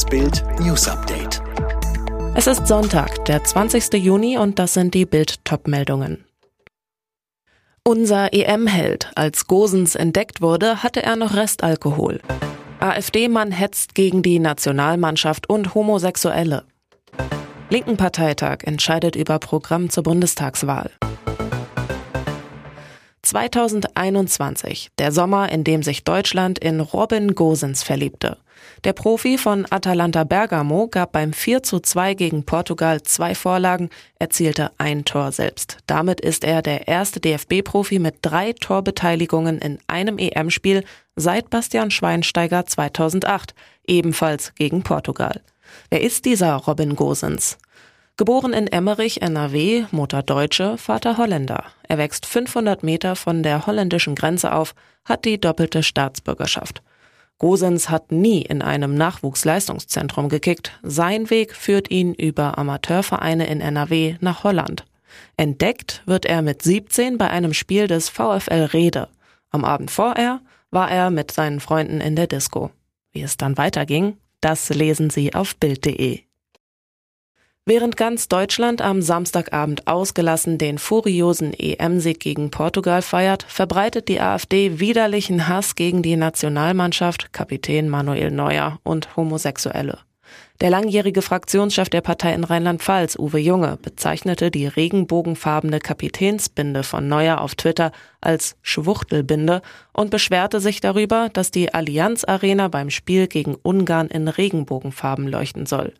Das Bild News Update. Es ist Sonntag, der 20. Juni und das sind die Bild Topmeldungen. Unser EM-Held, als Gosens entdeckt wurde, hatte er noch Restalkohol. AfD-Mann hetzt gegen die Nationalmannschaft und Homosexuelle. Linken Parteitag entscheidet über Programm zur Bundestagswahl. 2021, der Sommer, in dem sich Deutschland in Robin Gosens verliebte. Der Profi von Atalanta Bergamo gab beim 4 zu 2 gegen Portugal zwei Vorlagen, erzielte ein Tor selbst. Damit ist er der erste DFB-Profi mit drei Torbeteiligungen in einem EM-Spiel seit Bastian Schweinsteiger 2008, ebenfalls gegen Portugal. Wer ist dieser Robin Gosens? Geboren in Emmerich, NRW, Mutter Deutsche, Vater Holländer. Er wächst 500 Meter von der holländischen Grenze auf, hat die doppelte Staatsbürgerschaft. Gosens hat nie in einem Nachwuchsleistungszentrum gekickt. Sein Weg führt ihn über Amateurvereine in NRW nach Holland. Entdeckt wird er mit 17 bei einem Spiel des VfL Rede. Am Abend vorher war er mit seinen Freunden in der Disco. Wie es dann weiterging, das lesen Sie auf Bild.de. Während ganz Deutschland am Samstagabend ausgelassen den furiosen EM-Sieg gegen Portugal feiert, verbreitet die AfD widerlichen Hass gegen die Nationalmannschaft, Kapitän Manuel Neuer und Homosexuelle. Der langjährige Fraktionschef der Partei in Rheinland-Pfalz, Uwe Junge, bezeichnete die regenbogenfarbene Kapitänsbinde von Neuer auf Twitter als Schwuchtelbinde und beschwerte sich darüber, dass die Allianz Arena beim Spiel gegen Ungarn in Regenbogenfarben leuchten soll.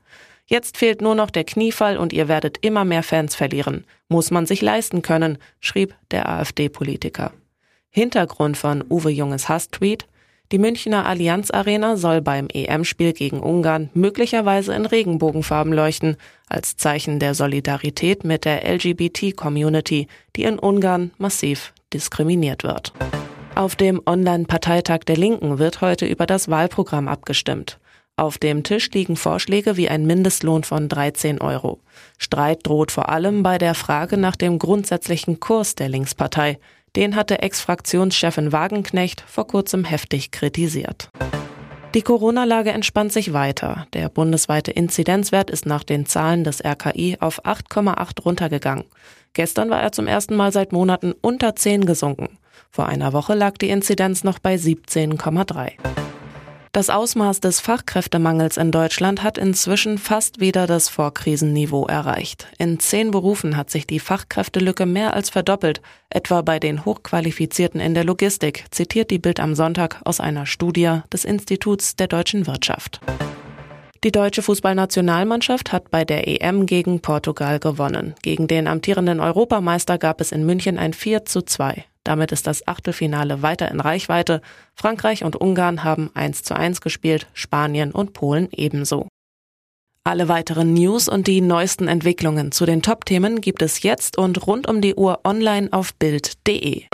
Jetzt fehlt nur noch der Kniefall und ihr werdet immer mehr Fans verlieren. Muss man sich leisten können, schrieb der AfD-Politiker. Hintergrund von Uwe Junges Hasstweet die Münchner Allianz Arena soll beim EM-Spiel gegen Ungarn möglicherweise in Regenbogenfarben leuchten, als Zeichen der Solidarität mit der LGBT-Community, die in Ungarn massiv diskriminiert wird. Auf dem Online-Parteitag der Linken wird heute über das Wahlprogramm abgestimmt. Auf dem Tisch liegen Vorschläge wie ein Mindestlohn von 13 Euro. Streit droht vor allem bei der Frage nach dem grundsätzlichen Kurs der Linkspartei. Den hatte Ex-Fraktionschefin Wagenknecht vor kurzem heftig kritisiert. Die Corona-Lage entspannt sich weiter. Der bundesweite Inzidenzwert ist nach den Zahlen des RKI auf 8,8 runtergegangen. Gestern war er zum ersten Mal seit Monaten unter 10 gesunken. Vor einer Woche lag die Inzidenz noch bei 17,3. Das Ausmaß des Fachkräftemangels in Deutschland hat inzwischen fast wieder das Vorkrisenniveau erreicht. In zehn Berufen hat sich die Fachkräftelücke mehr als verdoppelt, etwa bei den Hochqualifizierten in der Logistik, zitiert die Bild am Sonntag aus einer Studie des Instituts der deutschen Wirtschaft. Die deutsche Fußballnationalmannschaft hat bei der EM gegen Portugal gewonnen. Gegen den amtierenden Europameister gab es in München ein 4 zu 2. Damit ist das Achtelfinale weiter in Reichweite. Frankreich und Ungarn haben 1 zu 1 gespielt, Spanien und Polen ebenso. Alle weiteren News und die neuesten Entwicklungen zu den Top-Themen gibt es jetzt und rund um die Uhr online auf Bild.de.